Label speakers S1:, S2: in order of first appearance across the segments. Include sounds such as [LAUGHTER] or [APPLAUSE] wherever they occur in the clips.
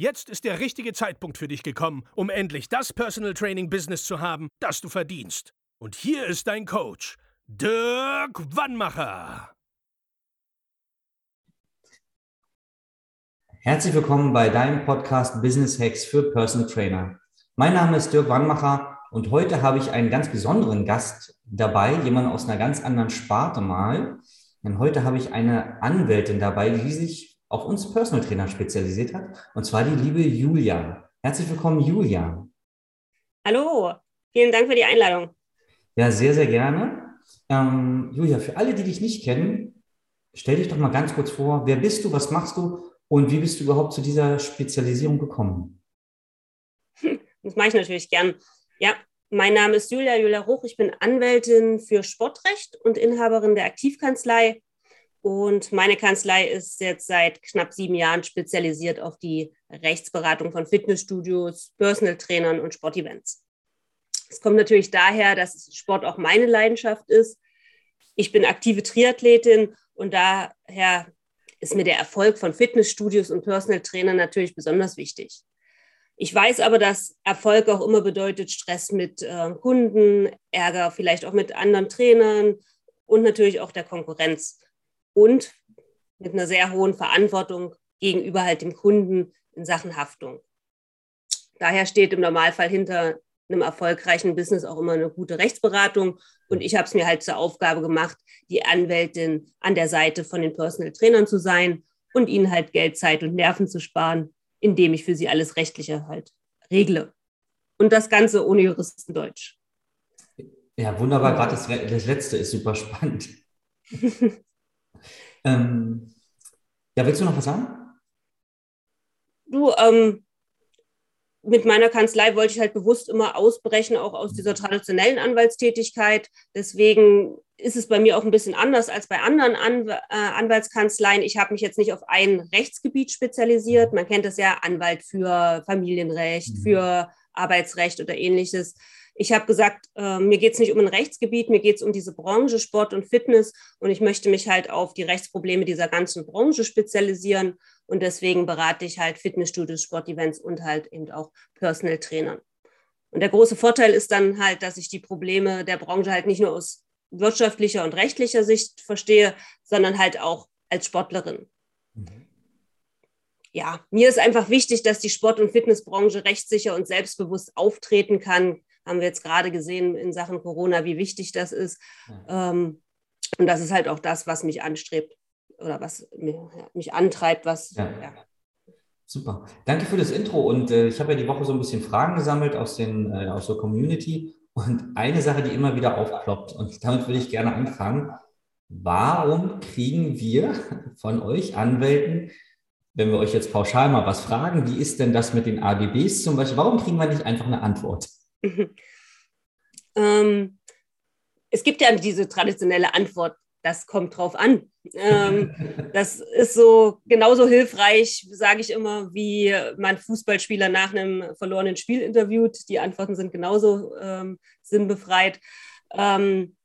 S1: Jetzt ist der richtige Zeitpunkt für dich gekommen, um endlich das Personal Training Business zu haben, das du verdienst. Und hier ist dein Coach, Dirk Wannmacher.
S2: Herzlich willkommen bei deinem Podcast Business Hacks für Personal Trainer. Mein Name ist Dirk Wannmacher und heute habe ich einen ganz besonderen Gast dabei, jemanden aus einer ganz anderen Sparte mal. Denn heute habe ich eine Anwältin dabei, die sich auf uns Personal Trainer spezialisiert hat, und zwar die liebe Julia. Herzlich willkommen, Julia.
S3: Hallo, vielen Dank für die Einladung.
S2: Ja, sehr, sehr gerne. Ähm, Julia, für alle, die dich nicht kennen, stell dich doch mal ganz kurz vor, wer bist du, was machst du und wie bist du überhaupt zu dieser Spezialisierung gekommen? [LAUGHS]
S3: Das mache ich natürlich gern. Ja, mein Name ist Julia, Julia Ruch. Ich bin Anwältin für Sportrecht und Inhaberin der Aktivkanzlei und meine Kanzlei ist jetzt seit knapp sieben Jahren spezialisiert auf die Rechtsberatung von Fitnessstudios, Personal Trainern und Sportevents. Es kommt natürlich daher, dass Sport auch meine Leidenschaft ist. Ich bin aktive Triathletin und daher ist mir der Erfolg von Fitnessstudios und Personal Trainern natürlich besonders wichtig. Ich weiß aber, dass Erfolg auch immer bedeutet Stress mit äh, Kunden, Ärger vielleicht auch mit anderen Trainern und natürlich auch der Konkurrenz und mit einer sehr hohen Verantwortung gegenüber halt dem Kunden in Sachen Haftung. Daher steht im Normalfall hinter einem erfolgreichen Business auch immer eine gute Rechtsberatung. Und ich habe es mir halt zur Aufgabe gemacht, die Anwältin an der Seite von den Personal Trainern zu sein und ihnen halt Geld, Zeit und Nerven zu sparen, indem ich für sie alles Rechtliche halt regle. Und das Ganze ohne Juristendeutsch.
S2: Ja, wunderbar. Gerade das, das letzte ist super spannend. [LAUGHS] Ähm, ja, willst du noch was sagen?
S3: Du, ähm, mit meiner Kanzlei wollte ich halt bewusst immer ausbrechen, auch aus dieser traditionellen Anwaltstätigkeit. Deswegen ist es bei mir auch ein bisschen anders als bei anderen Anw äh, Anwaltskanzleien. Ich habe mich jetzt nicht auf ein Rechtsgebiet spezialisiert. Man kennt das ja, Anwalt für Familienrecht, mhm. für Arbeitsrecht oder ähnliches. Ich habe gesagt, äh, mir geht es nicht um ein Rechtsgebiet, mir geht es um diese Branche Sport und Fitness und ich möchte mich halt auf die Rechtsprobleme dieser ganzen Branche spezialisieren und deswegen berate ich halt Fitnessstudios, Sportevents und halt eben auch Personal Trainern. Und der große Vorteil ist dann halt, dass ich die Probleme der Branche halt nicht nur aus wirtschaftlicher und rechtlicher Sicht verstehe, sondern halt auch als Sportlerin. Mhm. Ja, mir ist einfach wichtig, dass die Sport- und Fitnessbranche rechtssicher und selbstbewusst auftreten kann, haben wir jetzt gerade gesehen in Sachen Corona, wie wichtig das ist. Ja. Ähm, und das ist halt auch das, was mich anstrebt oder was mich, mich antreibt, was. Ja. Ja.
S2: Super. Danke für das Intro. Und äh, ich habe ja die Woche so ein bisschen Fragen gesammelt aus, den, äh, aus der Community. Und eine Sache, die immer wieder aufploppt, und damit würde ich gerne anfangen. Warum kriegen wir von euch Anwälten, wenn wir euch jetzt pauschal mal was fragen, wie ist denn das mit den AGBs zum Beispiel, warum kriegen wir nicht einfach eine Antwort? [LAUGHS]
S3: ähm, es gibt ja diese traditionelle Antwort, das kommt drauf an. Ähm, [LAUGHS] das ist so genauso hilfreich, sage ich immer, wie man Fußballspieler nach einem verlorenen Spiel interviewt. Die Antworten sind genauso ähm, sinnbefreit. Ähm,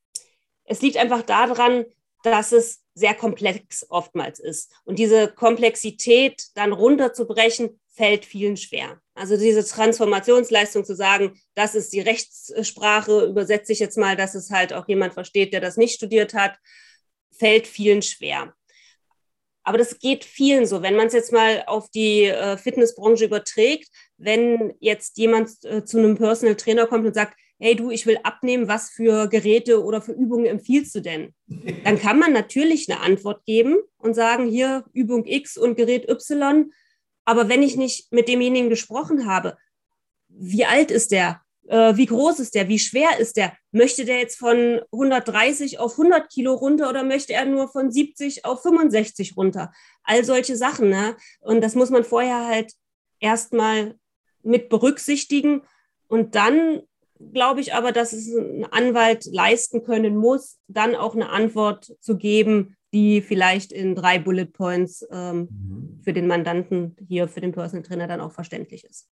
S3: es liegt einfach daran, dass es sehr komplex oftmals ist. Und diese Komplexität dann runterzubrechen, fällt vielen schwer. Also diese Transformationsleistung zu sagen, das ist die Rechtssprache, übersetze ich jetzt mal, dass es halt auch jemand versteht, der das nicht studiert hat, fällt vielen schwer. Aber das geht vielen so. Wenn man es jetzt mal auf die äh, Fitnessbranche überträgt, wenn jetzt jemand äh, zu einem Personal Trainer kommt und sagt, hey du, ich will abnehmen, was für Geräte oder für Übungen empfiehlst du denn? Dann kann man natürlich eine Antwort geben und sagen, hier Übung X und Gerät Y aber wenn ich nicht mit demjenigen gesprochen habe, wie alt ist der? Äh, wie groß ist der? Wie schwer ist der? Möchte der jetzt von 130 auf 100 Kilo runter oder möchte er nur von 70 auf 65 runter? All solche Sachen. Ne? Und das muss man vorher halt erstmal mit berücksichtigen. Und dann glaube ich aber, dass es ein Anwalt leisten können muss, dann auch eine Antwort zu geben, die vielleicht in drei Bullet Points ähm, mhm. Für den Mandanten hier, für den Personal Trainer dann auch verständlich ist.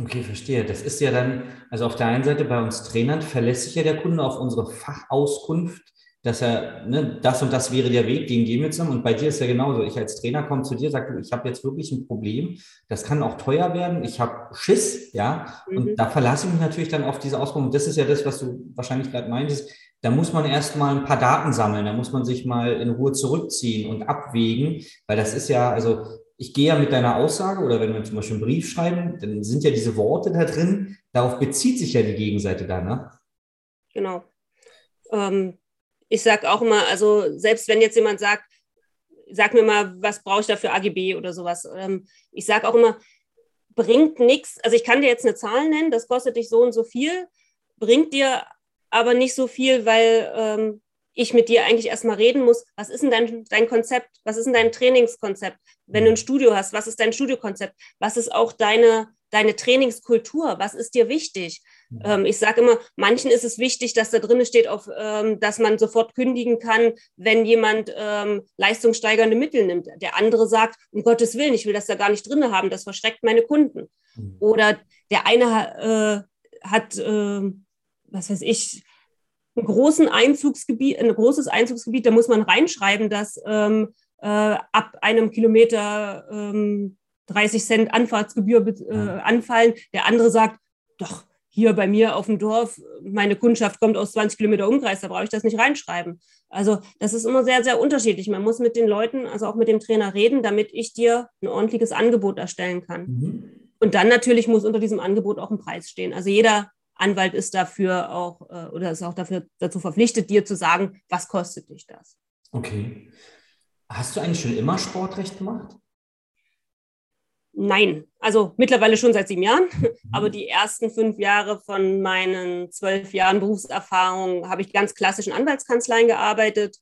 S2: Okay, verstehe. Das ist ja dann, also auf der einen Seite bei uns Trainern verlässt sich ja der Kunde auf unsere Fachauskunft, dass er, ne, das und das wäre der Weg, den gehen wir zusammen. Und bei dir ist ja genauso. Ich als Trainer komme zu dir, sage, ich habe jetzt wirklich ein Problem. Das kann auch teuer werden. Ich habe Schiss, ja. Mhm. Und da verlasse ich mich natürlich dann auf diese Auskunft. Und das ist ja das, was du wahrscheinlich gerade meintest. Da muss man erst mal ein paar Daten sammeln. Da muss man sich mal in Ruhe zurückziehen und abwägen, weil das ist ja, also ich gehe ja mit deiner Aussage oder wenn wir zum Beispiel einen Brief schreiben, dann sind ja diese Worte da drin, darauf bezieht sich ja die Gegenseite da, ne?
S3: Genau. Ähm, ich sage auch immer, also selbst wenn jetzt jemand sagt, sag mir mal, was brauche ich da für AGB oder sowas. Ähm, ich sage auch immer, bringt nichts, also ich kann dir jetzt eine Zahl nennen, das kostet dich so und so viel, bringt dir aber nicht so viel, weil ähm, ich mit dir eigentlich erstmal reden muss, was ist denn dein, dein Konzept? Was ist denn dein Trainingskonzept? Wenn du ein Studio hast, was ist dein Studiokonzept? Was ist auch deine, deine Trainingskultur? Was ist dir wichtig? Mhm. Ähm, ich sage immer, manchen ist es wichtig, dass da drin steht, auf, ähm, dass man sofort kündigen kann, wenn jemand ähm, leistungssteigernde Mittel nimmt. Der andere sagt, um Gottes Willen, ich will das da gar nicht drin haben, das verschreckt meine Kunden. Mhm. Oder der eine äh, hat, äh, was weiß ich, ein, großen Einzugsgebiet, ein großes Einzugsgebiet, da muss man reinschreiben, dass ähm, äh, ab einem Kilometer ähm, 30 Cent Anfahrtsgebühr äh, anfallen. Der andere sagt, doch, hier bei mir auf dem Dorf, meine Kundschaft kommt aus 20 Kilometer Umkreis, da brauche ich das nicht reinschreiben. Also das ist immer sehr, sehr unterschiedlich. Man muss mit den Leuten, also auch mit dem Trainer reden, damit ich dir ein ordentliches Angebot erstellen kann. Mhm. Und dann natürlich muss unter diesem Angebot auch ein Preis stehen. Also jeder Anwalt ist dafür auch äh, oder ist auch dafür dazu verpflichtet, dir zu sagen, was kostet dich das.
S2: Okay. Hast du eigentlich schon immer Sportrecht gemacht?
S3: Nein, also mittlerweile schon seit sieben Jahren, mhm. aber die ersten fünf Jahre von meinen zwölf Jahren Berufserfahrung habe ich ganz klassischen Anwaltskanzleien gearbeitet.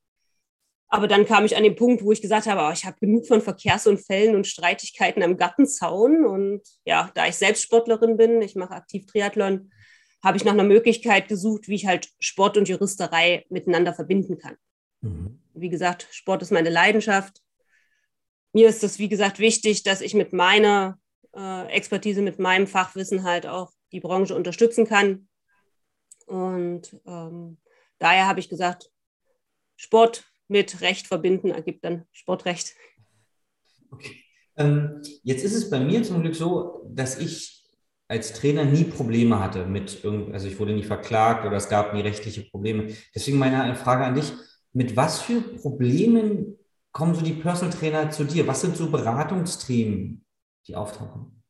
S3: Aber dann kam ich an den Punkt, wo ich gesagt habe, oh, ich habe genug von Verkehrsunfällen und Streitigkeiten am Gartenzaun. Und ja, da ich selbst Sportlerin bin, ich mache aktiv Triathlon, habe ich nach einer Möglichkeit gesucht, wie ich halt Sport und Juristerei miteinander verbinden kann. Mhm. Wie gesagt, Sport ist meine Leidenschaft. Mir ist es, wie gesagt, wichtig, dass ich mit meiner äh, Expertise, mit meinem Fachwissen halt auch die Branche unterstützen kann. Und ähm, daher habe ich gesagt, Sport mit Recht verbinden ergibt dann Sportrecht.
S2: Okay. Ähm, jetzt ist es bei mir zum Glück so, dass ich als Trainer nie Probleme hatte mit irgend, also ich wurde nie verklagt oder es gab nie rechtliche Probleme. Deswegen meine Frage an dich, mit was für Problemen kommen so die Personal Trainer zu dir? Was sind so Beratungsthemen, die auftauchen?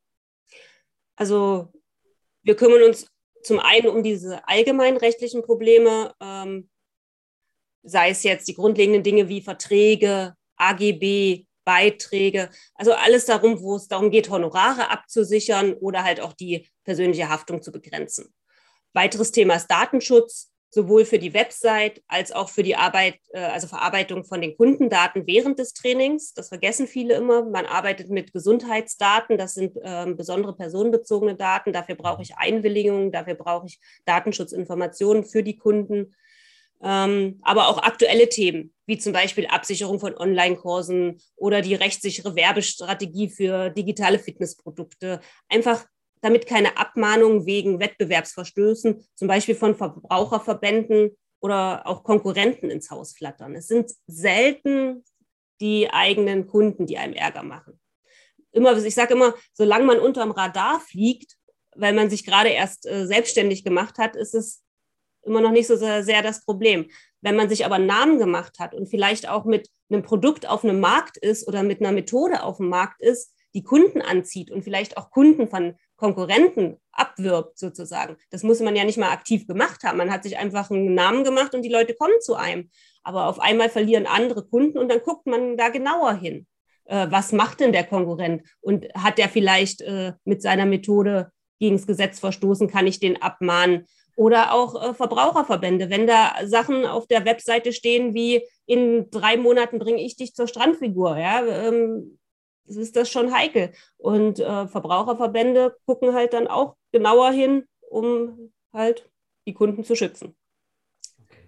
S3: Also wir kümmern uns zum einen um diese allgemeinen rechtlichen Probleme, ähm, sei es jetzt die grundlegenden Dinge wie Verträge, AGB, Beiträge, also alles darum, wo es darum geht, Honorare abzusichern oder halt auch die persönliche Haftung zu begrenzen. Weiteres Thema ist Datenschutz, sowohl für die Website als auch für die Arbeit, äh, also Verarbeitung von den Kundendaten während des Trainings. Das vergessen viele immer. Man arbeitet mit Gesundheitsdaten, das sind ähm, besondere personenbezogene Daten. Dafür brauche ich Einwilligungen, dafür brauche ich Datenschutzinformationen für die Kunden ähm, aber auch aktuelle Themen, wie zum Beispiel Absicherung von Online-Kursen oder die rechtssichere Werbestrategie für digitale Fitnessprodukte. Einfach damit keine Abmahnungen wegen Wettbewerbsverstößen, zum Beispiel von Verbraucherverbänden oder auch Konkurrenten ins Haus flattern. Es sind selten die eigenen Kunden, die einem Ärger machen. Immer, ich sage immer, solange man unterm Radar fliegt, weil man sich gerade erst äh, selbstständig gemacht hat, ist es immer noch nicht so sehr, sehr das Problem. Wenn man sich aber einen Namen gemacht hat und vielleicht auch mit einem Produkt auf einem Markt ist oder mit einer Methode auf dem Markt ist, die Kunden anzieht und vielleicht auch Kunden von Konkurrenten abwirbt sozusagen. Das muss man ja nicht mal aktiv gemacht haben. Man hat sich einfach einen Namen gemacht und die Leute kommen zu einem. Aber auf einmal verlieren andere Kunden und dann guckt man da genauer hin. Äh, was macht denn der Konkurrent? Und hat der vielleicht äh, mit seiner Methode gegen das Gesetz verstoßen? Kann ich den abmahnen? Oder auch äh, Verbraucherverbände, wenn da Sachen auf der Webseite stehen wie in drei Monaten bringe ich dich zur Strandfigur. Ja? Ähm, ist das schon heikel. Und äh, Verbraucherverbände gucken halt dann auch genauer hin, um halt die Kunden zu schützen.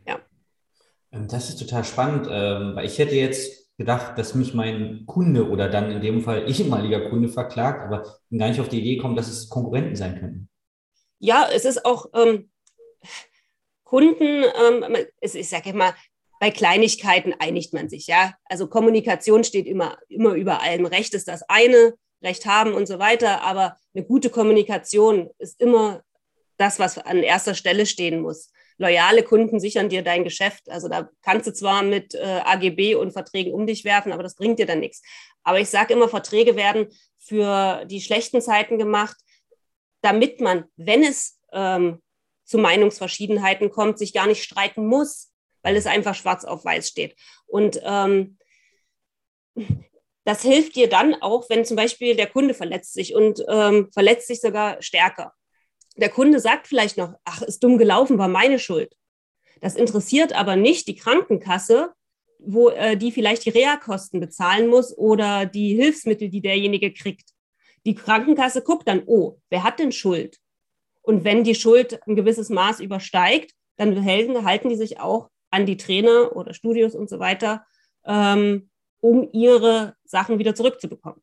S2: Ja. Ähm, das ist total spannend, ähm, weil ich hätte jetzt gedacht, dass mich mein Kunde oder dann in dem Fall ehemaliger Kunde verklagt, aber bin gar nicht auf die Idee gekommen, dass es Konkurrenten sein könnten.
S3: Ja, es ist auch ähm, Kunden, ähm, ich sage immer, bei Kleinigkeiten einigt man sich, ja. Also Kommunikation steht immer, immer über allem. Recht ist das eine, Recht haben und so weiter, aber eine gute Kommunikation ist immer das, was an erster Stelle stehen muss. Loyale Kunden sichern dir dein Geschäft. Also da kannst du zwar mit äh, AGB und Verträgen um dich werfen, aber das bringt dir dann nichts. Aber ich sage immer, Verträge werden für die schlechten Zeiten gemacht, damit man, wenn es ähm, zu Meinungsverschiedenheiten kommt, sich gar nicht streiten muss weil es einfach schwarz auf weiß steht. Und ähm, das hilft dir dann auch, wenn zum Beispiel der Kunde verletzt sich und ähm, verletzt sich sogar stärker. Der Kunde sagt vielleicht noch, ach, ist dumm gelaufen, war meine Schuld. Das interessiert aber nicht die Krankenkasse, wo äh, die vielleicht die Reha-Kosten bezahlen muss oder die Hilfsmittel, die derjenige kriegt. Die Krankenkasse guckt dann, oh, wer hat denn Schuld? Und wenn die Schuld ein gewisses Maß übersteigt, dann halten die sich auch an die Trainer oder Studios und so weiter, ähm, um ihre Sachen wieder zurückzubekommen.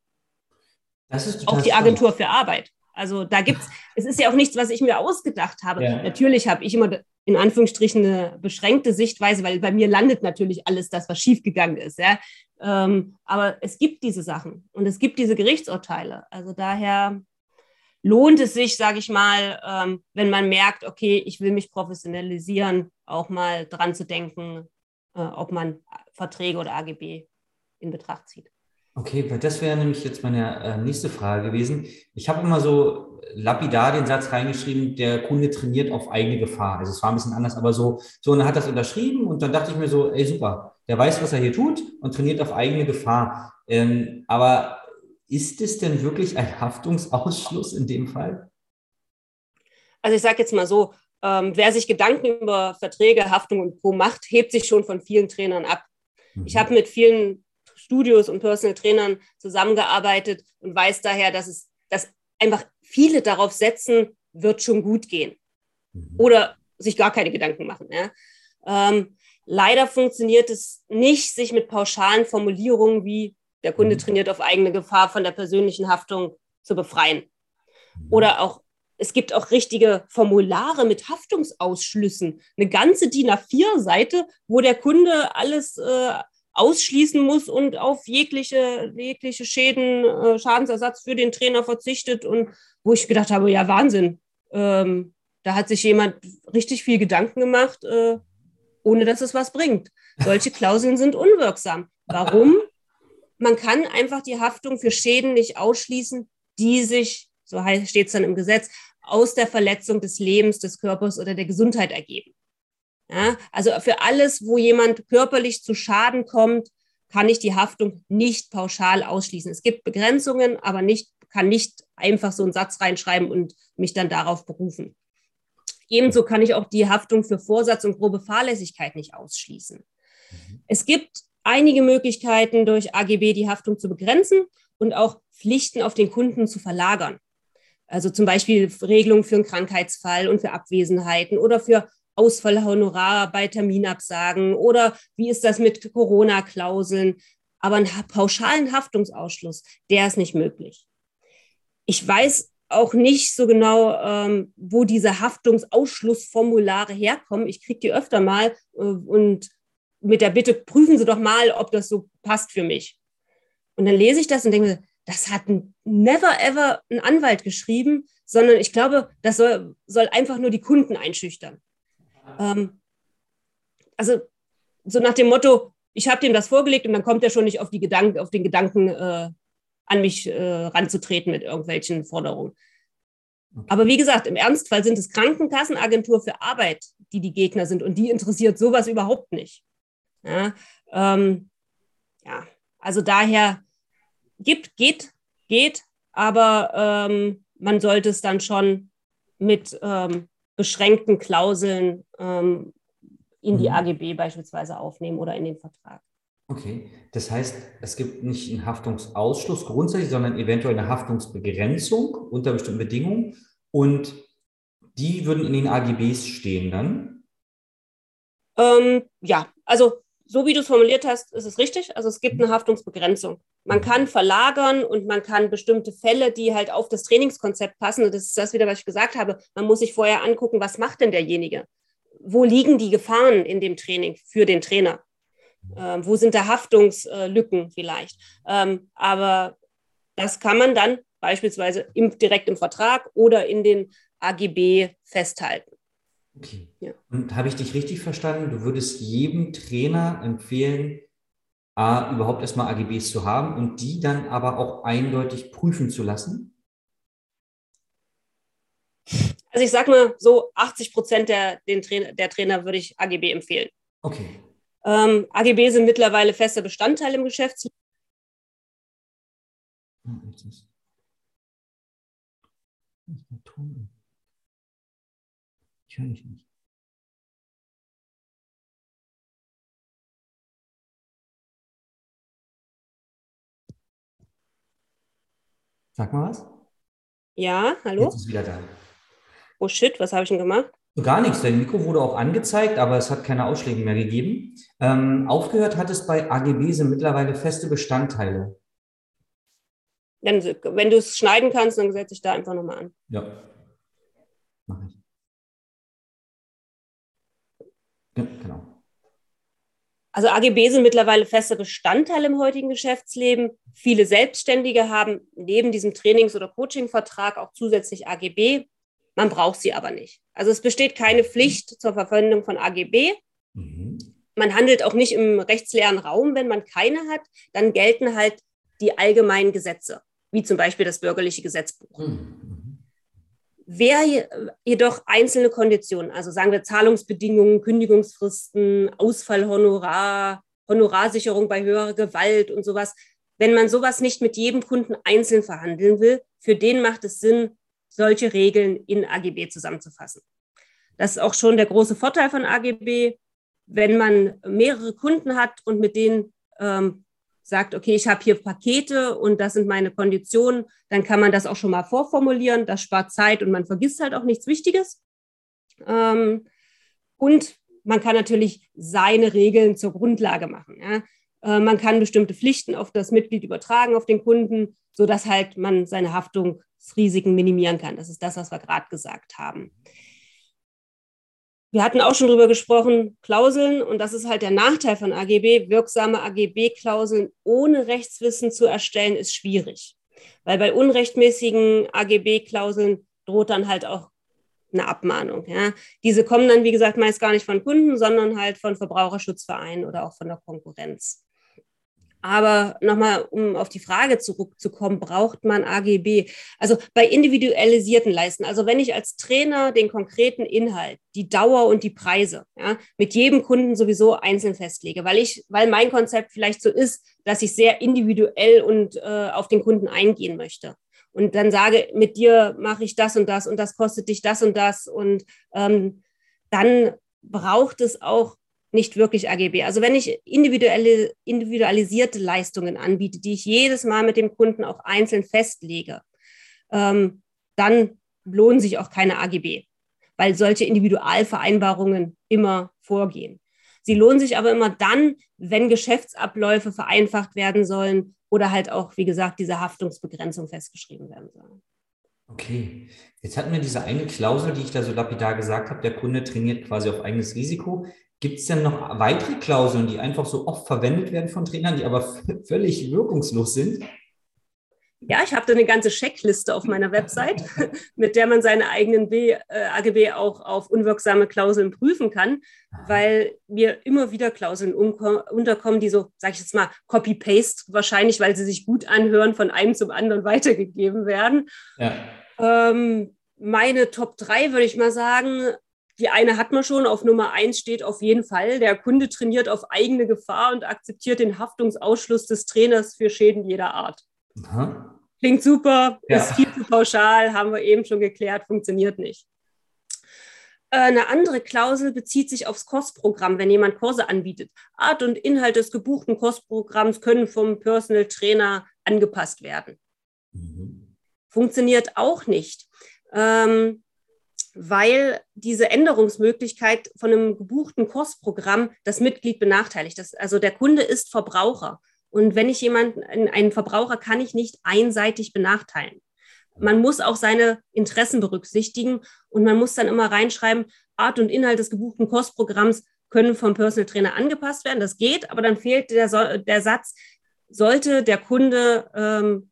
S3: Das ist auch die Agentur für Arbeit. Also da gibt es, es ist ja auch nichts, was ich mir ausgedacht habe. Ja. Natürlich habe ich immer in Anführungsstrichen eine beschränkte Sichtweise, weil bei mir landet natürlich alles das, was schiefgegangen ist. Ja? Ähm, aber es gibt diese Sachen und es gibt diese Gerichtsurteile. Also daher lohnt es sich, sage ich mal, ähm, wenn man merkt, okay, ich will mich professionalisieren, auch mal dran zu denken, äh, ob man Verträge oder AGB in Betracht zieht.
S2: Okay, weil das wäre nämlich jetzt meine äh, nächste Frage gewesen. Ich habe immer so lapidar den Satz reingeschrieben, der Kunde trainiert auf eigene Gefahr. Also es war ein bisschen anders, aber so, so und er hat das unterschrieben und dann dachte ich mir so, ey super, der weiß, was er hier tut und trainiert auf eigene Gefahr. Ähm, aber ist es denn wirklich ein Haftungsausschluss in dem Fall?
S3: Also ich sage jetzt mal so, ähm, wer sich Gedanken über Verträge, Haftung und Co. macht, hebt sich schon von vielen Trainern ab. Mhm. Ich habe mit vielen Studios und Personal Trainern zusammengearbeitet und weiß daher, dass es dass einfach viele darauf setzen, wird schon gut gehen. Mhm. Oder sich gar keine Gedanken machen. Ja. Ähm, leider funktioniert es nicht, sich mit pauschalen Formulierungen wie der Kunde mhm. trainiert auf eigene Gefahr von der persönlichen Haftung zu befreien. Mhm. Oder auch es gibt auch richtige Formulare mit Haftungsausschlüssen. Eine ganze DIN A4-Seite, wo der Kunde alles äh, ausschließen muss und auf jegliche, jegliche Schäden, äh, Schadensersatz für den Trainer verzichtet. Und wo ich gedacht habe, ja, Wahnsinn. Ähm, da hat sich jemand richtig viel Gedanken gemacht, äh, ohne dass es was bringt. Solche [LAUGHS] Klauseln sind unwirksam. Warum? Man kann einfach die Haftung für Schäden nicht ausschließen, die sich so steht es dann im Gesetz, aus der Verletzung des Lebens, des Körpers oder der Gesundheit ergeben. Ja, also für alles, wo jemand körperlich zu Schaden kommt, kann ich die Haftung nicht pauschal ausschließen. Es gibt Begrenzungen, aber nicht, kann nicht einfach so einen Satz reinschreiben und mich dann darauf berufen. Ebenso kann ich auch die Haftung für Vorsatz und grobe Fahrlässigkeit nicht ausschließen. Mhm. Es gibt einige Möglichkeiten, durch AGB die Haftung zu begrenzen und auch Pflichten auf den Kunden zu verlagern. Also zum Beispiel Regelungen für einen Krankheitsfall und für Abwesenheiten oder für Ausfallhonorar bei Terminabsagen oder wie ist das mit Corona-Klauseln. Aber einen pauschalen Haftungsausschluss, der ist nicht möglich. Ich weiß auch nicht so genau, ähm, wo diese Haftungsausschlussformulare herkommen. Ich kriege die öfter mal äh, und mit der Bitte, prüfen Sie doch mal, ob das so passt für mich. Und dann lese ich das und denke, das hat never ever ein Anwalt geschrieben, sondern ich glaube, das soll, soll einfach nur die Kunden einschüchtern. Ähm, also so nach dem Motto, ich habe dem das vorgelegt und dann kommt er schon nicht auf, die Gedanken, auf den Gedanken, äh, an mich äh, ranzutreten mit irgendwelchen Forderungen. Aber wie gesagt, im Ernstfall sind es Krankenkassenagentur für Arbeit, die die Gegner sind und die interessiert sowas überhaupt nicht. Ja, ähm, ja. also daher gibt, geht, geht, aber ähm, man sollte es dann schon mit ähm, beschränkten Klauseln ähm, in die mhm. AGB beispielsweise aufnehmen oder in den Vertrag.
S2: Okay, das heißt, es gibt nicht einen Haftungsausschluss grundsätzlich, sondern eventuell eine Haftungsbegrenzung unter bestimmten Bedingungen und die würden in den AGBs stehen dann?
S3: Ähm, ja, also so wie du es formuliert hast, ist es richtig. Also es gibt eine Haftungsbegrenzung. Man kann verlagern und man kann bestimmte Fälle, die halt auf das Trainingskonzept passen, und das ist das wieder, was ich gesagt habe, man muss sich vorher angucken, was macht denn derjenige? Wo liegen die Gefahren in dem Training für den Trainer? Ähm, wo sind da Haftungslücken vielleicht? Ähm, aber das kann man dann beispielsweise im, direkt im Vertrag oder in den AGB festhalten.
S2: Okay. Ja. Und habe ich dich richtig verstanden? Du würdest jedem Trainer empfehlen, A, überhaupt erstmal AGBs zu haben und die dann aber auch eindeutig prüfen zu lassen?
S3: Also ich sage mal so, 80 Prozent der, Trainer, der Trainer würde ich AGB empfehlen.
S2: Okay.
S3: Ähm, AGB sind mittlerweile fester Bestandteil im Geschäftsleben.
S2: Ich höre dich nicht. Sag mal was.
S3: Ja, hallo?
S2: Jetzt ist wieder da.
S3: Oh shit, was habe ich denn gemacht?
S2: Gar nichts. Dein Mikro wurde auch angezeigt, aber es hat keine Ausschläge mehr gegeben. Ähm, aufgehört hat es bei AGB sind mittlerweile feste Bestandteile.
S3: Dann, wenn du es schneiden kannst, dann setze ich da einfach nochmal an.
S2: Ja. Mach ich. Ja, genau.
S3: Also AGB sind mittlerweile fester Bestandteil im heutigen Geschäftsleben. Viele Selbstständige haben neben diesem Trainings- oder Coachingvertrag auch zusätzlich AGB. Man braucht sie aber nicht. Also es besteht keine Pflicht zur Verwendung von AGB. Mhm. Man handelt auch nicht im rechtsleeren Raum, wenn man keine hat. Dann gelten halt die allgemeinen Gesetze, wie zum Beispiel das bürgerliche Gesetzbuch. Mhm. Wer jedoch einzelne Konditionen, also sagen wir Zahlungsbedingungen, Kündigungsfristen, Ausfallhonorar, Honorarsicherung bei höherer Gewalt und sowas, wenn man sowas nicht mit jedem Kunden einzeln verhandeln will, für den macht es Sinn, solche Regeln in AGB zusammenzufassen. Das ist auch schon der große Vorteil von AGB, wenn man mehrere Kunden hat und mit denen ähm, sagt, okay, ich habe hier Pakete und das sind meine Konditionen, dann kann man das auch schon mal vorformulieren. Das spart Zeit und man vergisst halt auch nichts Wichtiges. Ähm, und man kann natürlich seine Regeln zur Grundlage machen. Ja. Äh, man kann bestimmte Pflichten auf das Mitglied übertragen, auf den Kunden, sodass halt man seine Haftungsrisiken minimieren kann. Das ist das, was wir gerade gesagt haben. Wir hatten auch schon darüber gesprochen, Klauseln, und das ist halt der Nachteil von AGB. Wirksame AGB-Klauseln ohne Rechtswissen zu erstellen, ist schwierig. Weil bei unrechtmäßigen AGB-Klauseln droht dann halt auch eine Abmahnung. Ja. Diese kommen dann, wie gesagt, meist gar nicht von Kunden, sondern halt von Verbraucherschutzvereinen oder auch von der Konkurrenz. Aber nochmal, um auf die Frage zurückzukommen, braucht man AGB? Also bei individualisierten Leisten, also wenn ich als Trainer den konkreten Inhalt, die Dauer und die Preise ja, mit jedem Kunden sowieso einzeln festlege, weil ich, weil mein Konzept vielleicht so ist, dass ich sehr individuell und äh, auf den Kunden eingehen möchte. Und dann sage, mit dir mache ich das und das und das kostet dich das und das. Und ähm, dann braucht es auch nicht wirklich AGB. Also wenn ich individuelle, individualisierte Leistungen anbiete, die ich jedes Mal mit dem Kunden auch einzeln festlege, ähm, dann lohnen sich auch keine AGB, weil solche Individualvereinbarungen immer vorgehen. Sie lohnen sich aber immer dann, wenn Geschäftsabläufe vereinfacht werden sollen oder halt auch, wie gesagt, diese Haftungsbegrenzung festgeschrieben werden soll.
S2: Okay, jetzt hatten wir diese eine Klausel, die ich da so lapidar gesagt habe, der Kunde trainiert quasi auf eigenes Risiko. Gibt es denn noch weitere Klauseln, die einfach so oft verwendet werden von Trainern, die aber völlig wirkungslos sind?
S3: Ja, ich habe da eine ganze Checkliste auf meiner Website, [LAUGHS] mit der man seine eigenen B, äh, AGB auch auf unwirksame Klauseln prüfen kann, weil mir immer wieder Klauseln unterkommen, die so, sage ich jetzt mal, Copy-Paste wahrscheinlich, weil sie sich gut anhören, von einem zum anderen [LAUGHS] weitergegeben werden. Ja. Ähm, meine Top 3 würde ich mal sagen, die eine hat man schon, auf Nummer eins steht auf jeden Fall, der Kunde trainiert auf eigene Gefahr und akzeptiert den Haftungsausschluss des Trainers für Schäden jeder Art. Aha. Klingt super, ja. ist viel zu pauschal, haben wir eben schon geklärt, funktioniert nicht. äh, eine andere Klausel bezieht sich aufs Kursprogramm, wenn jemand Kurse anbietet. Art und Inhalt des gebuchten Kursprogramms können vom Personal Trainer angepasst werden. Mhm. Funktioniert auch nicht, ähm, weil diese Änderungsmöglichkeit von einem gebuchten Kursprogramm das Mitglied benachteiligt. Das, also der Kunde ist Verbraucher. Und wenn ich jemanden, einen Verbraucher kann ich nicht einseitig benachteilen man muss auch seine Interessen berücksichtigen und man muss dann immer reinschreiben, Art und Inhalt des gebuchten Kursprogramms können vom Personal Trainer angepasst werden. Das geht, aber dann fehlt der, der Satz, sollte der Kunde ähm,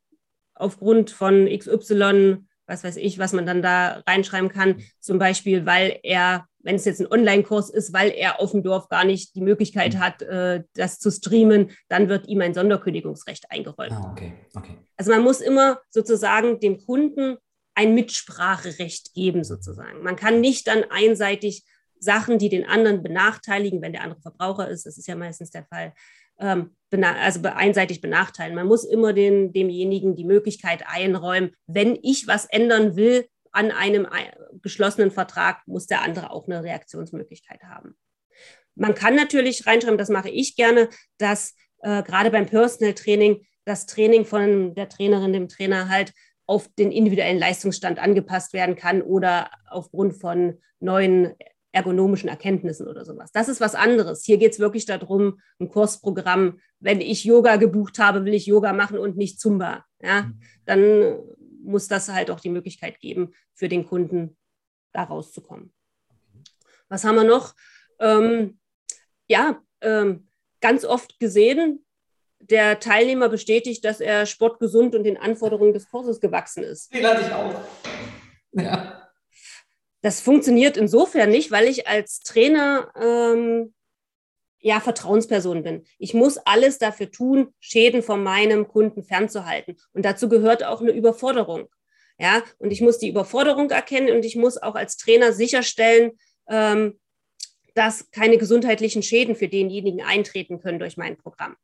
S3: aufgrund von XY, was weiß ich, was man dann da reinschreiben kann, zum Beispiel, weil er wenn es jetzt ein Online-Kurs ist, weil er auf dem Dorf gar nicht die Möglichkeit mhm. hat, äh, das zu streamen, dann wird ihm ein Sonderkündigungsrecht eingeräumt. Ah, okay, okay. Also man muss immer sozusagen dem Kunden ein Mitspracherecht geben, sozusagen. Man kann nicht dann einseitig Sachen, die den anderen benachteiligen, wenn der andere Verbraucher ist, das ist ja meistens der Fall, ähm, also einseitig benachteilen. Man muss immer den, demjenigen die Möglichkeit einräumen, wenn ich was ändern will, an einem geschlossenen Vertrag muss der andere auch eine Reaktionsmöglichkeit haben. Man kann natürlich reinschreiben, das mache ich gerne, dass äh, gerade beim Personal Training das Training von der Trainerin, dem Trainer halt auf den individuellen Leistungsstand angepasst werden kann oder aufgrund von neuen ergonomischen Erkenntnissen oder sowas. Das ist was anderes. Hier geht es wirklich darum, ein Kursprogramm. Wenn ich Yoga gebucht habe, will ich Yoga machen und nicht Zumba. Ja, mhm. dann muss das halt auch die Möglichkeit geben, für den Kunden da rauszukommen. Was haben wir noch? Ähm, ja, ähm, ganz oft gesehen, der Teilnehmer bestätigt, dass er sportgesund und den Anforderungen des Kurses gewachsen ist.
S2: Den hatte ich auch. Ja.
S3: Das funktioniert insofern nicht, weil ich als Trainer ähm, ja, Vertrauensperson bin. Ich muss alles dafür tun, Schäden von meinem Kunden fernzuhalten. Und dazu gehört auch eine Überforderung. Ja, und ich muss die Überforderung erkennen und ich muss auch als Trainer sicherstellen, ähm, dass keine gesundheitlichen Schäden für denjenigen eintreten können durch mein Programm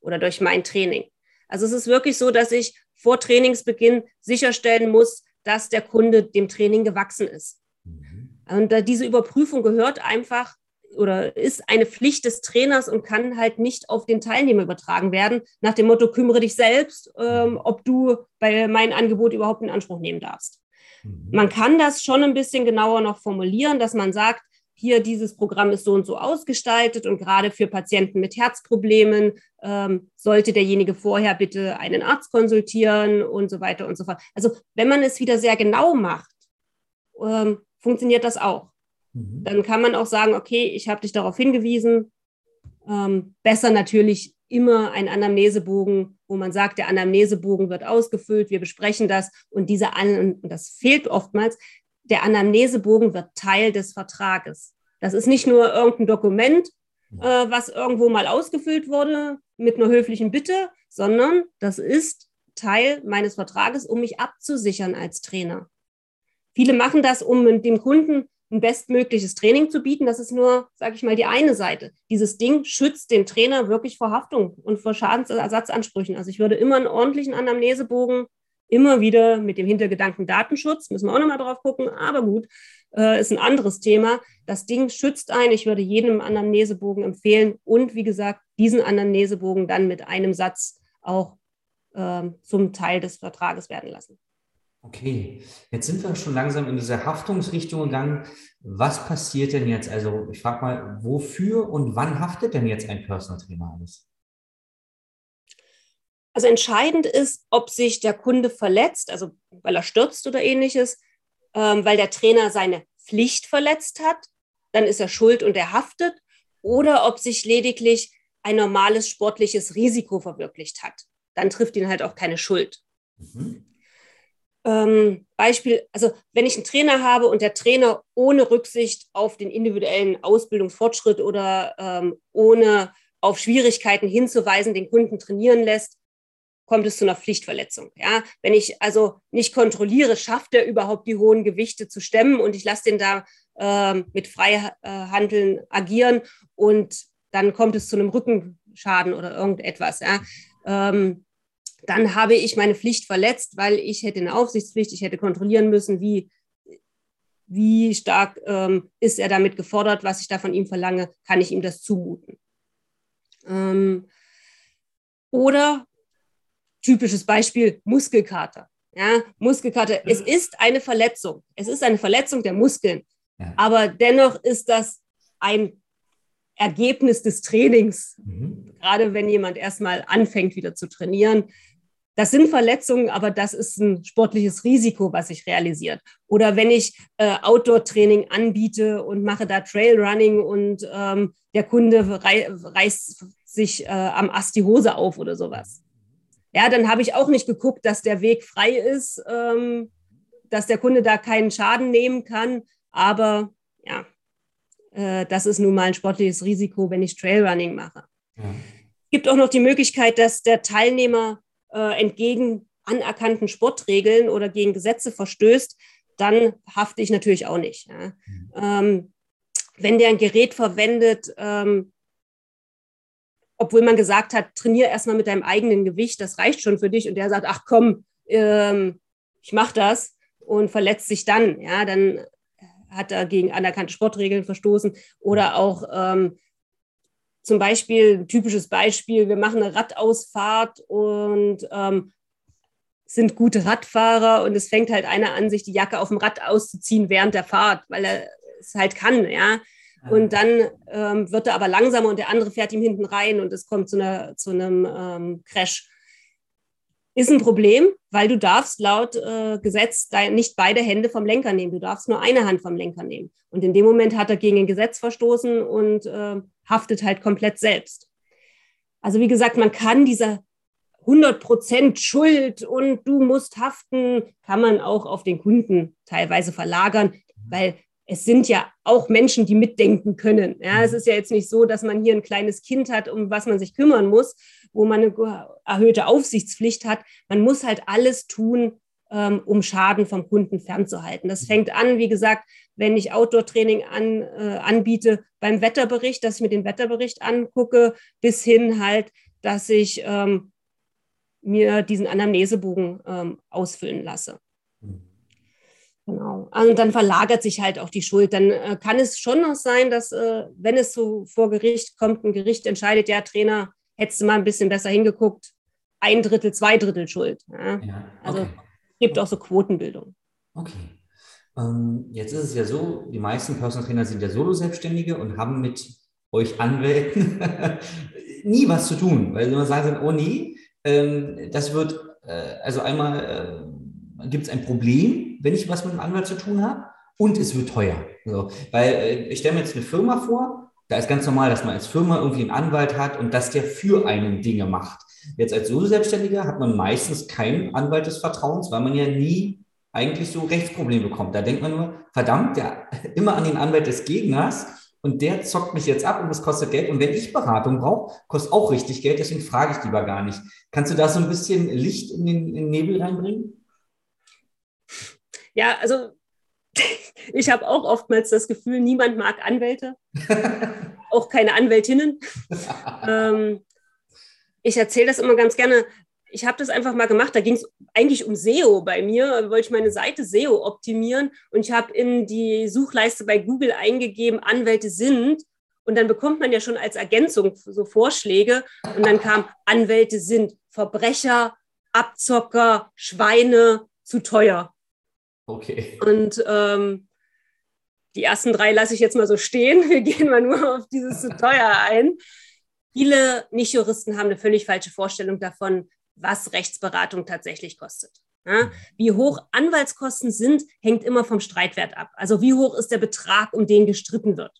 S3: oder durch mein Training. Also es ist wirklich so, dass ich vor Trainingsbeginn sicherstellen muss, dass der Kunde dem Training gewachsen ist. Mhm. Und äh, diese Überprüfung gehört einfach oder ist eine Pflicht des Trainers und kann halt nicht auf den Teilnehmer übertragen werden, nach dem Motto, kümmere dich selbst, ähm, ob du bei meinem Angebot überhaupt in Anspruch nehmen darfst. Mhm. Man kann das schon ein bisschen genauer noch formulieren, dass man sagt, hier dieses Programm ist so und so ausgestaltet und gerade für Patienten mit Herzproblemen ähm, sollte derjenige vorher bitte einen Arzt konsultieren und so weiter und so fort. Also wenn man es wieder sehr genau macht, ähm, funktioniert das auch. Mhm. Dann kann man auch sagen, okay, ich habe dich darauf hingewiesen. Ähm, besser natürlich immer ein Anamnesebogen, wo man sagt, der Anamnesebogen wird ausgefüllt, wir besprechen das und diese An und das fehlt oftmals, der Anamnesebogen wird Teil des Vertrages. Das ist nicht nur irgendein Dokument, äh, was irgendwo mal ausgefüllt wurde mit einer höflichen Bitte, sondern das ist Teil meines Vertrages, um mich abzusichern als Trainer. Viele machen das, um dem Kunden ein bestmögliches Training zu bieten. Das ist nur, sage ich mal, die eine Seite. Dieses Ding schützt den Trainer wirklich vor Haftung und vor Schadensersatzansprüchen. Also ich würde immer einen ordentlichen Anamnesebogen immer wieder mit dem Hintergedanken Datenschutz, müssen wir auch nochmal drauf gucken, aber gut, äh, ist ein anderes Thema. Das Ding schützt ein. Ich würde jedem Anamnesebogen empfehlen und wie gesagt, diesen Anamnesebogen dann mit einem Satz auch äh, zum Teil des Vertrages werden lassen.
S2: Okay, jetzt sind wir schon langsam in diese Haftungsrichtung gegangen. Was passiert denn jetzt? Also ich frage mal, wofür und wann haftet denn jetzt ein Personal Trainer alles?
S3: Also entscheidend ist, ob sich der Kunde verletzt, also weil er stürzt oder ähnliches, ähm, weil der Trainer seine Pflicht verletzt hat, dann ist er schuld und er haftet, oder ob sich lediglich ein normales sportliches Risiko verwirklicht hat. Dann trifft ihn halt auch keine Schuld. Mhm. Ähm, Beispiel, also wenn ich einen Trainer habe und der Trainer ohne Rücksicht auf den individuellen Ausbildungsfortschritt oder ähm, ohne auf Schwierigkeiten hinzuweisen, den Kunden trainieren lässt, kommt es zu einer Pflichtverletzung. Ja, wenn ich also nicht kontrolliere, schafft er überhaupt die hohen Gewichte zu stemmen und ich lasse den da ähm, mit Freihandeln agieren und dann kommt es zu einem Rückenschaden oder irgendetwas. Ja. Ähm, dann habe ich meine Pflicht verletzt, weil ich hätte eine Aufsichtspflicht, ich hätte kontrollieren müssen, wie wie stark ähm, ist er damit gefordert, was ich da von ihm verlange, kann ich ihm das zumuten. Ähm, oder typisches Beispiel Muskelkater. Ja, Muskelkater, es ist eine Verletzung. Es ist eine Verletzung der Muskeln. Ja. Aber dennoch ist das ein Ergebnis des Trainings. Mhm. Gerade wenn jemand erstmal anfängt, wieder zu trainieren. Das sind Verletzungen, aber das ist ein sportliches Risiko, was sich realisiert. Oder wenn ich äh, Outdoor-Training anbiete und mache da Trailrunning und ähm, der Kunde rei reißt sich äh, am Ast die Hose auf oder sowas. Ja, dann habe ich auch nicht geguckt, dass der Weg frei ist, ähm, dass der Kunde da keinen Schaden nehmen kann. Aber ja, äh, das ist nun mal ein sportliches Risiko, wenn ich Trailrunning mache. Ja. Es gibt auch noch die Möglichkeit, dass der Teilnehmer äh, entgegen anerkannten Sportregeln oder gegen Gesetze verstößt, dann hafte ich natürlich auch nicht. Ja. Mhm. Ähm, wenn der ein Gerät verwendet, ähm, obwohl man gesagt hat, trainiere erstmal mit deinem eigenen Gewicht, das reicht schon für dich, und der sagt, ach komm, ähm, ich mache das und verletzt sich dann, ja, dann hat er gegen anerkannte Sportregeln verstoßen. Oder auch ähm, zum Beispiel, typisches Beispiel, wir machen eine Radausfahrt und ähm, sind gute Radfahrer und es fängt halt einer an, sich die Jacke auf dem Rad auszuziehen während der Fahrt, weil er es halt kann, ja. Und dann ähm, wird er aber langsamer und der andere fährt ihm hinten rein und es kommt zu, einer, zu einem ähm, Crash ist ein Problem, weil du darfst laut äh, Gesetz nicht beide Hände vom Lenker nehmen. Du darfst nur eine Hand vom Lenker nehmen. Und in dem Moment hat er gegen ein Gesetz verstoßen und äh, haftet halt komplett selbst. Also wie gesagt, man kann diese 100% Schuld und du musst haften, kann man auch auf den Kunden teilweise verlagern, weil es sind ja auch Menschen, die mitdenken können. Ja, es ist ja jetzt nicht so, dass man hier ein kleines Kind hat, um was man sich kümmern muss, wo man eine erhöhte Aufsichtspflicht hat. Man muss halt alles tun, ähm, um Schaden vom Kunden fernzuhalten. Das fängt an, wie gesagt, wenn ich Outdoor-Training an, äh, anbiete beim Wetterbericht, dass ich mir den Wetterbericht angucke, bis hin halt, dass ich ähm, mir diesen Anamnesebogen ähm, ausfüllen lasse. Genau. Und dann verlagert sich halt auch die Schuld. Dann äh, kann es schon noch sein, dass, äh, wenn es so vor Gericht kommt, ein Gericht entscheidet, ja, Trainer, hättest du mal ein bisschen besser hingeguckt, ein Drittel, zwei Drittel Schuld. Ja? Ja, also, okay. Also gibt auch so Quotenbildung.
S2: Okay. Ähm, jetzt ist es ja so, die meisten Personal Trainer sind ja Solo-Selbstständige und haben mit euch Anwälten [LAUGHS] nie was zu tun, weil sie immer sagen, oh nee, ähm, das wird, äh, also einmal äh, gibt es ein Problem, wenn ich was mit einem Anwalt zu tun habe und es wird teuer. So, weil äh, ich stelle mir jetzt eine Firma vor, da ist ganz normal, dass man als Firma irgendwie einen Anwalt hat und dass der für einen Dinge macht. Jetzt als Solo-Selbstständiger hat man meistens keinen Anwalt des Vertrauens, weil man ja nie eigentlich so Rechtsprobleme bekommt. Da denkt man nur, verdammt, ja, [LAUGHS] immer an den Anwalt des Gegners und der zockt mich jetzt ab und das kostet Geld. Und wenn ich Beratung brauche, kostet auch richtig Geld, deswegen frage ich lieber gar nicht. Kannst du da so ein bisschen Licht in den, in den Nebel reinbringen?
S3: Ja, also [LAUGHS] ich habe auch oftmals das Gefühl, niemand mag Anwälte, [LAUGHS] auch keine Anwältinnen. [LAUGHS] ähm, ich erzähle das immer ganz gerne. Ich habe das einfach mal gemacht. Da ging es eigentlich um SEO bei mir. Da wollte ich meine Seite SEO optimieren und ich habe in die Suchleiste bei Google eingegeben, Anwälte sind. Und dann bekommt man ja schon als Ergänzung so Vorschläge. Und dann kam, Anwälte sind Verbrecher, Abzocker, Schweine, zu teuer.
S2: Okay.
S3: Und ähm, die ersten drei lasse ich jetzt mal so stehen. [LAUGHS] Wir gehen mal nur auf dieses zu teuer ein. Viele Nicht-Juristen haben eine völlig falsche Vorstellung davon, was Rechtsberatung tatsächlich kostet. Ja, wie hoch Anwaltskosten sind, hängt immer vom Streitwert ab. Also wie hoch ist der Betrag, um den gestritten wird.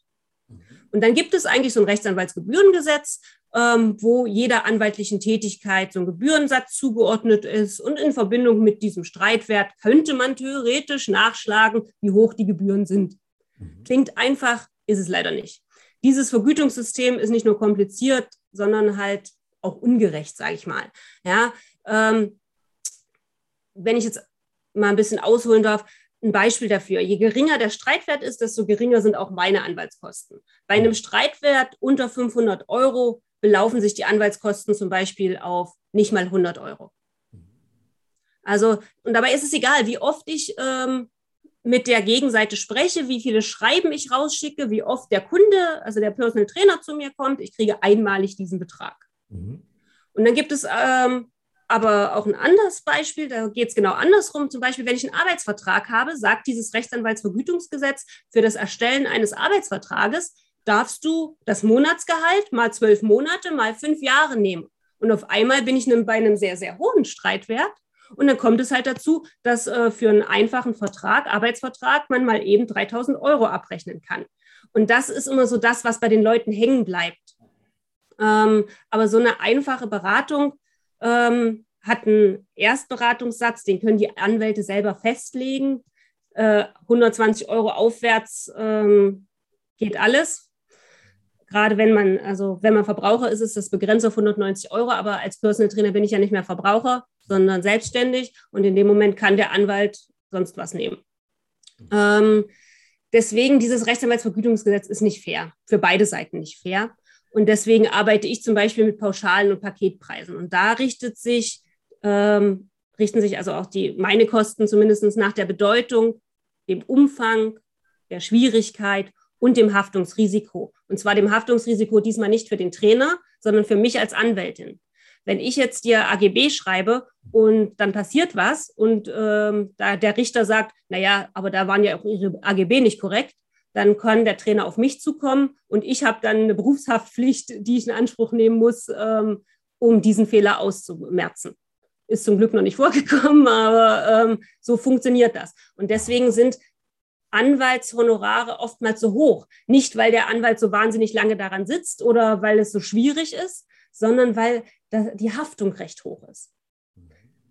S3: Und dann gibt es eigentlich so ein Rechtsanwaltsgebührengesetz, ähm, wo jeder anwaltlichen Tätigkeit so ein Gebührensatz zugeordnet ist. Und in Verbindung mit diesem Streitwert könnte man theoretisch nachschlagen, wie hoch die Gebühren sind. Mhm. Klingt einfach, ist es leider nicht. Dieses Vergütungssystem ist nicht nur kompliziert, sondern halt auch ungerecht, sage ich mal. Ja, ähm, wenn ich jetzt mal ein bisschen ausholen darf, ein Beispiel dafür. Je geringer der Streitwert ist, desto geringer sind auch meine Anwaltskosten. Bei einem Streitwert unter 500 Euro belaufen sich die Anwaltskosten zum Beispiel auf nicht mal 100 Euro. Also, und dabei ist es egal, wie oft ich ähm, mit der Gegenseite spreche, wie viele Schreiben ich rausschicke, wie oft der Kunde, also der Personal Trainer zu mir kommt. Ich kriege einmalig diesen Betrag. Mhm. Und dann gibt es ähm, aber auch ein anderes Beispiel, da geht es genau andersrum. Zum Beispiel, wenn ich einen Arbeitsvertrag habe, sagt dieses Rechtsanwaltsvergütungsgesetz, für das Erstellen eines Arbeitsvertrages darfst du das Monatsgehalt mal zwölf Monate, mal fünf Jahre nehmen. Und auf einmal bin ich bei einem sehr, sehr hohen Streitwert. Und dann kommt es halt dazu, dass äh, für einen einfachen Vertrag, Arbeitsvertrag, man mal eben 3000 Euro abrechnen kann. Und das ist immer so das, was bei den Leuten hängen bleibt. Ähm, aber so eine einfache Beratung, ähm, hat einen Erstberatungssatz, den können die Anwälte selber festlegen. Äh, 120 Euro aufwärts ähm, geht alles. Gerade wenn man, also wenn man Verbraucher ist, ist das begrenzt auf 190 Euro, aber als Personal Trainer bin ich ja nicht mehr Verbraucher, sondern selbstständig und in dem Moment kann der Anwalt sonst was nehmen. Ähm, deswegen, dieses Rechtsanwaltsvergütungsgesetz ist nicht fair, für beide Seiten nicht fair. Und deswegen arbeite ich zum Beispiel mit Pauschalen und Paketpreisen. Und da richtet sich, ähm, richten sich also auch die, meine Kosten zumindest nach der Bedeutung, dem Umfang, der Schwierigkeit und dem Haftungsrisiko. Und zwar dem Haftungsrisiko diesmal nicht für den Trainer, sondern für mich als Anwältin. Wenn ich jetzt dir AGB schreibe und dann passiert was und ähm, da der Richter sagt, naja, aber da waren ja auch Ihre AGB nicht korrekt, dann kann der Trainer auf mich zukommen und ich habe dann eine Berufshaftpflicht, die ich in Anspruch nehmen muss, ähm, um diesen Fehler auszumerzen. Ist zum Glück noch nicht [LAUGHS] vorgekommen, aber ähm, so funktioniert das. Und deswegen sind Anwaltshonorare oftmals so hoch. Nicht, weil der Anwalt so wahnsinnig lange daran sitzt oder weil es so schwierig ist, sondern weil die Haftung recht hoch ist.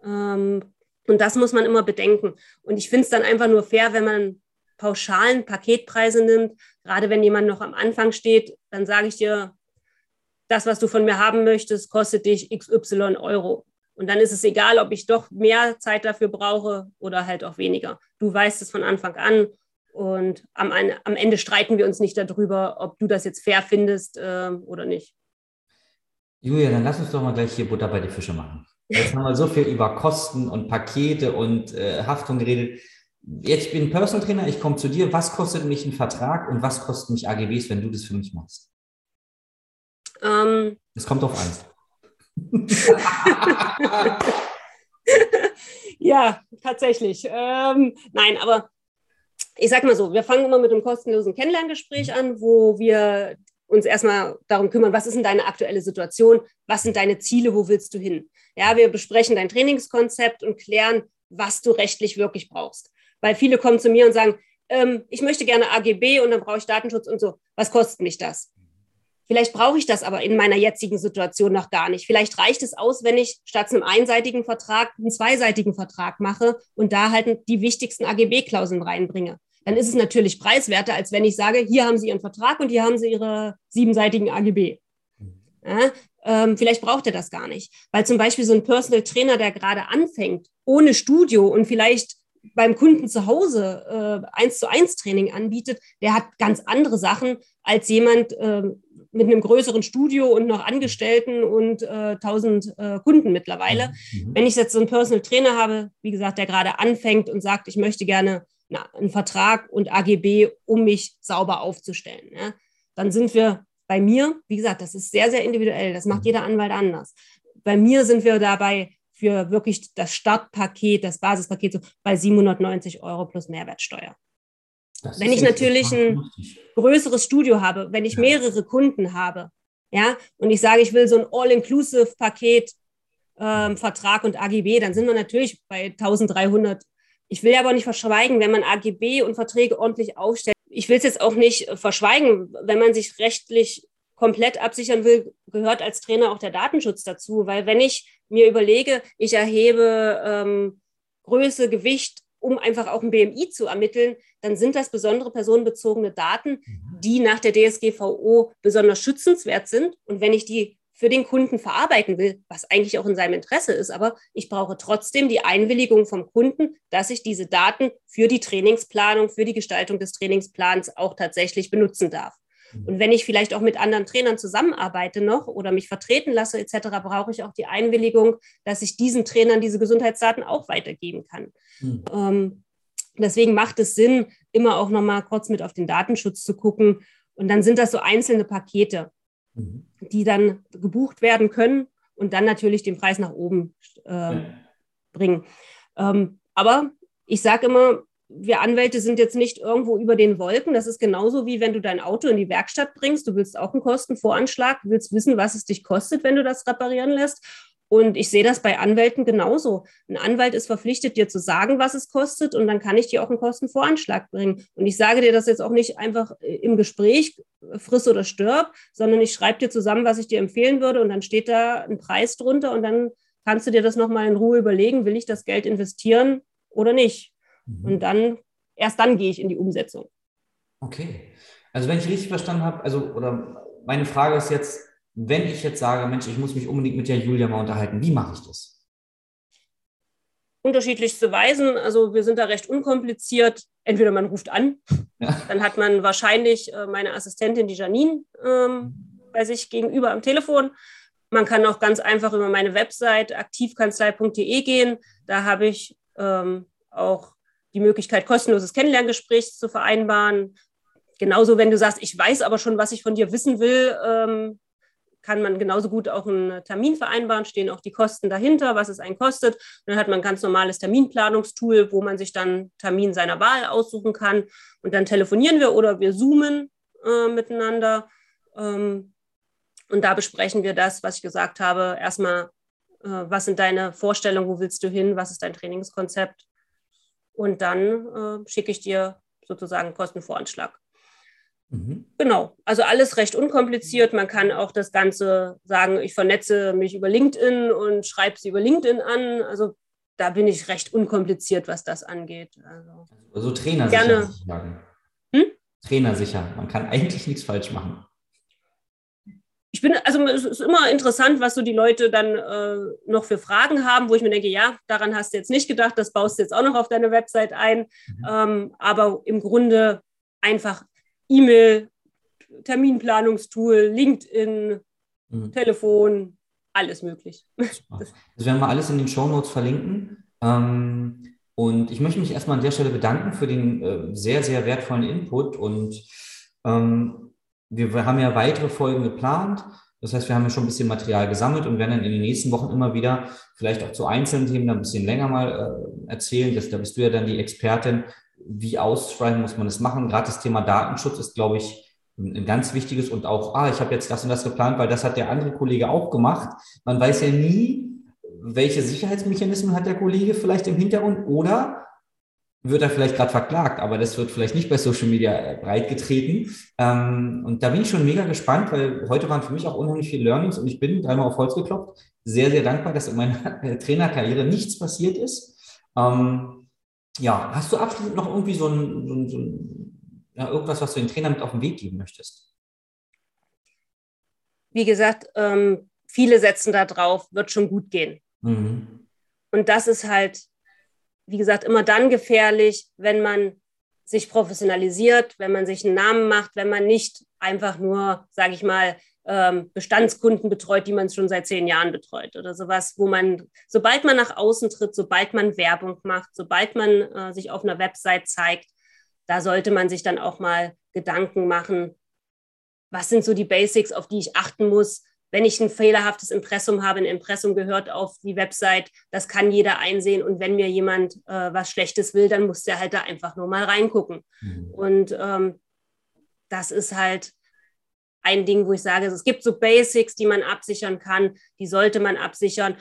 S3: Ähm, und das muss man immer bedenken. Und ich finde es dann einfach nur fair, wenn man pauschalen Paketpreise nimmt. Gerade wenn jemand noch am Anfang steht, dann sage ich dir, das, was du von mir haben möchtest, kostet dich XY Euro. Und dann ist es egal, ob ich doch mehr Zeit dafür brauche oder halt auch weniger. Du weißt es von Anfang an. Und am, am Ende streiten wir uns nicht darüber, ob du das jetzt fair findest äh, oder nicht.
S2: Julia, dann lass uns doch mal gleich hier Butter bei die Fische machen. Jetzt haben wir so viel über Kosten und Pakete und äh, Haftung geredet jetzt ich bin Personal Trainer, ich komme zu dir, was kostet mich ein Vertrag und was kosten mich AGBs, wenn du das für mich machst? Ähm, es kommt auf eins. [LAUGHS]
S3: ja, tatsächlich. Ähm, nein, aber ich sag mal so, wir fangen immer mit einem kostenlosen Kennenlerngespräch an, wo wir uns erstmal darum kümmern, was ist denn deine aktuelle Situation, was sind deine Ziele, wo willst du hin? Ja, wir besprechen dein Trainingskonzept und klären, was du rechtlich wirklich brauchst. Weil viele kommen zu mir und sagen, ähm, ich möchte gerne AGB und dann brauche ich Datenschutz und so. Was kostet mich das? Vielleicht brauche ich das aber in meiner jetzigen Situation noch gar nicht. Vielleicht reicht es aus, wenn ich statt einem einseitigen Vertrag einen zweiseitigen Vertrag mache und da halt die wichtigsten AGB-Klauseln reinbringe. Dann ist es natürlich preiswerter, als wenn ich sage, hier haben Sie Ihren Vertrag und hier haben Sie Ihre siebenseitigen AGB. Ja, ähm, vielleicht braucht er das gar nicht. Weil zum Beispiel so ein Personal Trainer, der gerade anfängt, ohne Studio und vielleicht beim Kunden zu Hause äh, eins äh, zu eins Training anbietet, der hat ganz andere Sachen als jemand äh, mit einem größeren Studio und noch Angestellten und äh, 1000 äh, Kunden mittlerweile. Mhm. Wenn ich jetzt so einen Personal Trainer habe, wie gesagt, der gerade anfängt und sagt, ich möchte gerne na, einen Vertrag und AGB, um mich sauber aufzustellen, ja, dann sind wir bei mir, wie gesagt, das ist sehr, sehr individuell. Das macht mhm. jeder Anwalt anders. Bei mir sind wir dabei für wirklich das Startpaket, das Basispaket so bei 790 Euro plus Mehrwertsteuer. Das wenn ich natürlich ein größeres Studio habe, wenn ich ja. mehrere Kunden habe, ja, und ich sage, ich will so ein All-Inclusive-Paket, ähm, Vertrag und AGB, dann sind wir natürlich bei 1300. Ich will aber nicht verschweigen, wenn man AGB und Verträge ordentlich aufstellt. Ich will es jetzt auch nicht verschweigen, wenn man sich rechtlich komplett absichern will, gehört als Trainer auch der Datenschutz dazu, weil wenn ich mir überlege, ich erhebe ähm, Größe, Gewicht, um einfach auch ein BMI zu ermitteln, dann sind das besondere personenbezogene Daten, mhm. die nach der DSGVO besonders schützenswert sind. Und wenn ich die für den Kunden verarbeiten will, was eigentlich auch in seinem Interesse ist, aber ich brauche trotzdem die Einwilligung vom Kunden, dass ich diese Daten für die Trainingsplanung, für die Gestaltung des Trainingsplans auch tatsächlich benutzen darf. Und wenn ich vielleicht auch mit anderen Trainern zusammenarbeite noch oder mich vertreten lasse etc., brauche ich auch die Einwilligung, dass ich diesen Trainern diese Gesundheitsdaten auch weitergeben kann. Mhm. Ähm, Deswegen macht es Sinn, immer auch nochmal kurz mit auf den Datenschutz zu gucken. Und dann sind das so einzelne Pakete, mhm. die dann gebucht werden können und dann natürlich den Preis nach oben äh, bringen. Ähm, aber ich sage immer, wir Anwälte sind jetzt nicht irgendwo über den Wolken. Das ist genauso wie wenn du dein Auto in die Werkstatt bringst. Du willst auch einen Kostenvoranschlag, du willst wissen, was es dich kostet, wenn du das reparieren lässt. Und ich sehe das bei Anwälten genauso. Ein Anwalt ist verpflichtet, dir zu sagen, was es kostet, und dann kann ich dir auch einen Kostenvoranschlag bringen. Und ich sage dir das jetzt auch nicht einfach äh, im Gespräch, äh, friss oder stirb, sondern ich schreibe dir zusammen, was ich dir empfehlen würde, und dann steht da ein Preis drunter, und dann kannst du dir das nochmal in Ruhe überlegen, will ich das Geld investieren oder nicht. Mhm. Und dann, erst dann gehe ich in die Umsetzung.
S2: Okay. Also wenn ich richtig verstanden habe, also, oder meine Frage ist jetzt, wenn ich jetzt sage, Mensch, ich muss mich unbedingt mit der Julia mal unterhalten, wie mache ich das?
S3: Unterschiedlichste Weisen. Also wir sind da recht unkompliziert. Entweder man ruft an, [LAUGHS] ja. dann hat man wahrscheinlich äh, meine Assistentin, die Janine, ähm, bei sich gegenüber am Telefon. Man kann auch ganz einfach über meine Website aktivkanzlei.de gehen. Da habe ich ähm, auch die Möglichkeit, kostenloses Kennenlerngespräch zu vereinbaren. Genauso, wenn du sagst, ich weiß aber schon, was ich von dir wissen will, ähm, kann man genauso gut auch einen Termin vereinbaren, stehen auch die Kosten dahinter, was es einen kostet. Und dann hat man ein ganz normales Terminplanungstool, wo man sich dann Termin seiner Wahl aussuchen kann. Und dann telefonieren wir oder wir zoomen äh, miteinander. Ähm, und da besprechen wir das, was ich gesagt habe. Erstmal, äh, was sind deine Vorstellungen, wo willst du hin, was ist dein Trainingskonzept? Und dann äh, schicke ich dir sozusagen Kostenvoranschlag. Mhm. Genau, also alles recht unkompliziert. Man kann auch das Ganze sagen, ich vernetze mich über LinkedIn und schreibe sie über LinkedIn an. Also da bin ich recht unkompliziert, was das angeht. Also,
S2: also Trainer sicher sozusagen. Hm? Trainer sicher. Man kann eigentlich nichts falsch machen.
S3: Ich bin, also es ist immer interessant, was so die Leute dann äh, noch für Fragen haben, wo ich mir denke, ja, daran hast du jetzt nicht gedacht, das baust du jetzt auch noch auf deine Website ein. Mhm. Ähm, aber im Grunde einfach E-Mail, Terminplanungstool, LinkedIn, mhm. Telefon, alles möglich.
S2: Das werden wir alles in den Show Notes verlinken. Ähm, und ich möchte mich erstmal an der Stelle bedanken für den äh, sehr, sehr wertvollen Input. Und ähm, wir, haben ja weitere Folgen geplant. Das heißt, wir haben ja schon ein bisschen Material gesammelt und werden dann in den nächsten Wochen immer wieder vielleicht auch zu einzelnen Themen ein bisschen länger mal äh, erzählen. Das, da bist du ja dann die Expertin, wie ausschreiben muss man es machen. Gerade das Thema Datenschutz ist, glaube ich, ein ganz wichtiges und auch, ah, ich habe jetzt das und das geplant, weil das hat der andere Kollege auch gemacht. Man weiß ja nie, welche Sicherheitsmechanismen hat der Kollege vielleicht im Hintergrund oder wird er vielleicht gerade verklagt, aber das wird vielleicht nicht bei Social Media äh, breitgetreten. Ähm, und da bin ich schon mega gespannt, weil heute waren für mich auch unheimlich viele Learnings und ich bin, dreimal auf Holz geklopft, sehr, sehr dankbar, dass in meiner [LAUGHS] Trainerkarriere nichts passiert ist. Ähm, ja, hast du abschließend noch irgendwie so ein, so ein, so ein ja, irgendwas, was du den Trainer mit auf den Weg geben möchtest?
S3: Wie gesagt, ähm, viele setzen da drauf, wird schon gut gehen. Mhm. Und das ist halt, wie gesagt, immer dann gefährlich, wenn man sich professionalisiert, wenn man sich einen Namen macht, wenn man nicht einfach nur, sage ich mal, ähm, Bestandskunden betreut, die man schon seit zehn Jahren betreut oder sowas, wo man, sobald man nach außen tritt, sobald man Werbung macht, sobald man äh, sich auf einer Website zeigt, da sollte man sich dann auch mal Gedanken machen, was sind so die Basics, auf die ich achten muss, wenn ich ein fehlerhaftes Impressum habe, ein Impressum gehört auf die Website, das kann jeder einsehen. Und wenn mir jemand äh, was Schlechtes will, dann muss der halt da einfach nur mal reingucken. Mhm. Und ähm, das ist halt ein Ding, wo ich sage, es gibt so Basics, die man absichern kann, die sollte man absichern. Und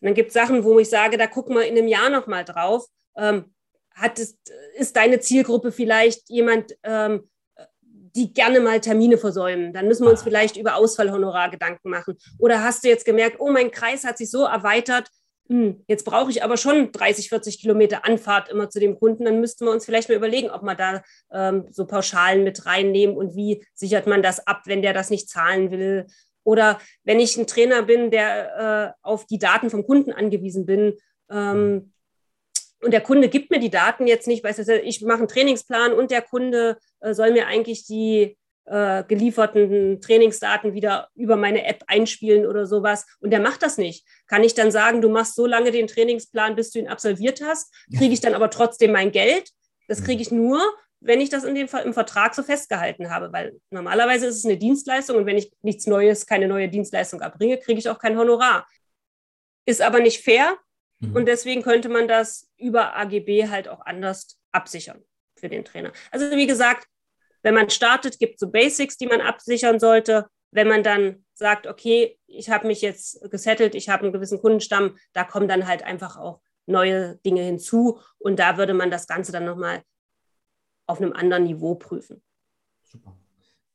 S3: dann gibt es Sachen, wo ich sage, da gucken wir in einem Jahr nochmal drauf. Ähm, hat es, ist deine Zielgruppe vielleicht jemand, ähm, die gerne mal Termine versäumen? Dann müssen wir uns vielleicht über Ausfallhonorar Gedanken machen. Oder hast du jetzt gemerkt, oh, mein Kreis hat sich so erweitert, hm, jetzt brauche ich aber schon 30, 40 Kilometer Anfahrt immer zu dem Kunden, dann müssten wir uns vielleicht mal überlegen, ob wir da ähm, so Pauschalen mit reinnehmen und wie sichert man das ab, wenn der das nicht zahlen will. Oder wenn ich ein Trainer bin, der äh, auf die Daten vom Kunden angewiesen bin, ähm, und der Kunde gibt mir die Daten jetzt nicht, weil ich mache einen Trainingsplan und der Kunde äh, soll mir eigentlich die äh, gelieferten Trainingsdaten wieder über meine App einspielen oder sowas. Und der macht das nicht. Kann ich dann sagen, du machst so lange den Trainingsplan, bis du ihn absolviert hast, kriege ich dann aber trotzdem mein Geld? Das kriege ich nur, wenn ich das in dem, im Vertrag so festgehalten habe, weil normalerweise ist es eine Dienstleistung und wenn ich nichts Neues, keine neue Dienstleistung erbringe, kriege ich auch kein Honorar. Ist aber nicht fair mhm. und deswegen könnte man das über AGB halt auch anders absichern für den Trainer. Also wie gesagt, wenn man startet, gibt es so Basics, die man absichern sollte. Wenn man dann sagt, okay, ich habe mich jetzt gesettelt, ich habe einen gewissen Kundenstamm, da kommen dann halt einfach auch neue Dinge hinzu und da würde man das Ganze dann nochmal auf einem anderen Niveau prüfen.
S2: Super.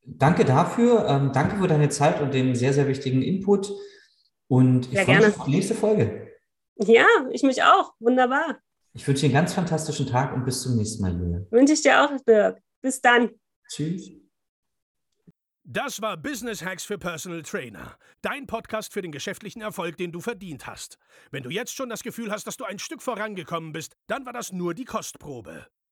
S2: Danke dafür. Ähm, danke für deine Zeit und den sehr, sehr wichtigen Input. Und ich freue mich auf die nächste Folge.
S3: Ja, ich mich auch. Wunderbar.
S2: Ich wünsche dir einen ganz fantastischen Tag und bis zum nächsten Mal, Julia.
S3: Wünsche ich dir auch, Dirk. Bis dann.
S2: Tschüss.
S1: Das war Business Hacks für Personal Trainer. Dein Podcast für den geschäftlichen Erfolg, den du verdient hast. Wenn du jetzt schon das Gefühl hast, dass du ein Stück vorangekommen bist, dann war das nur die Kostprobe.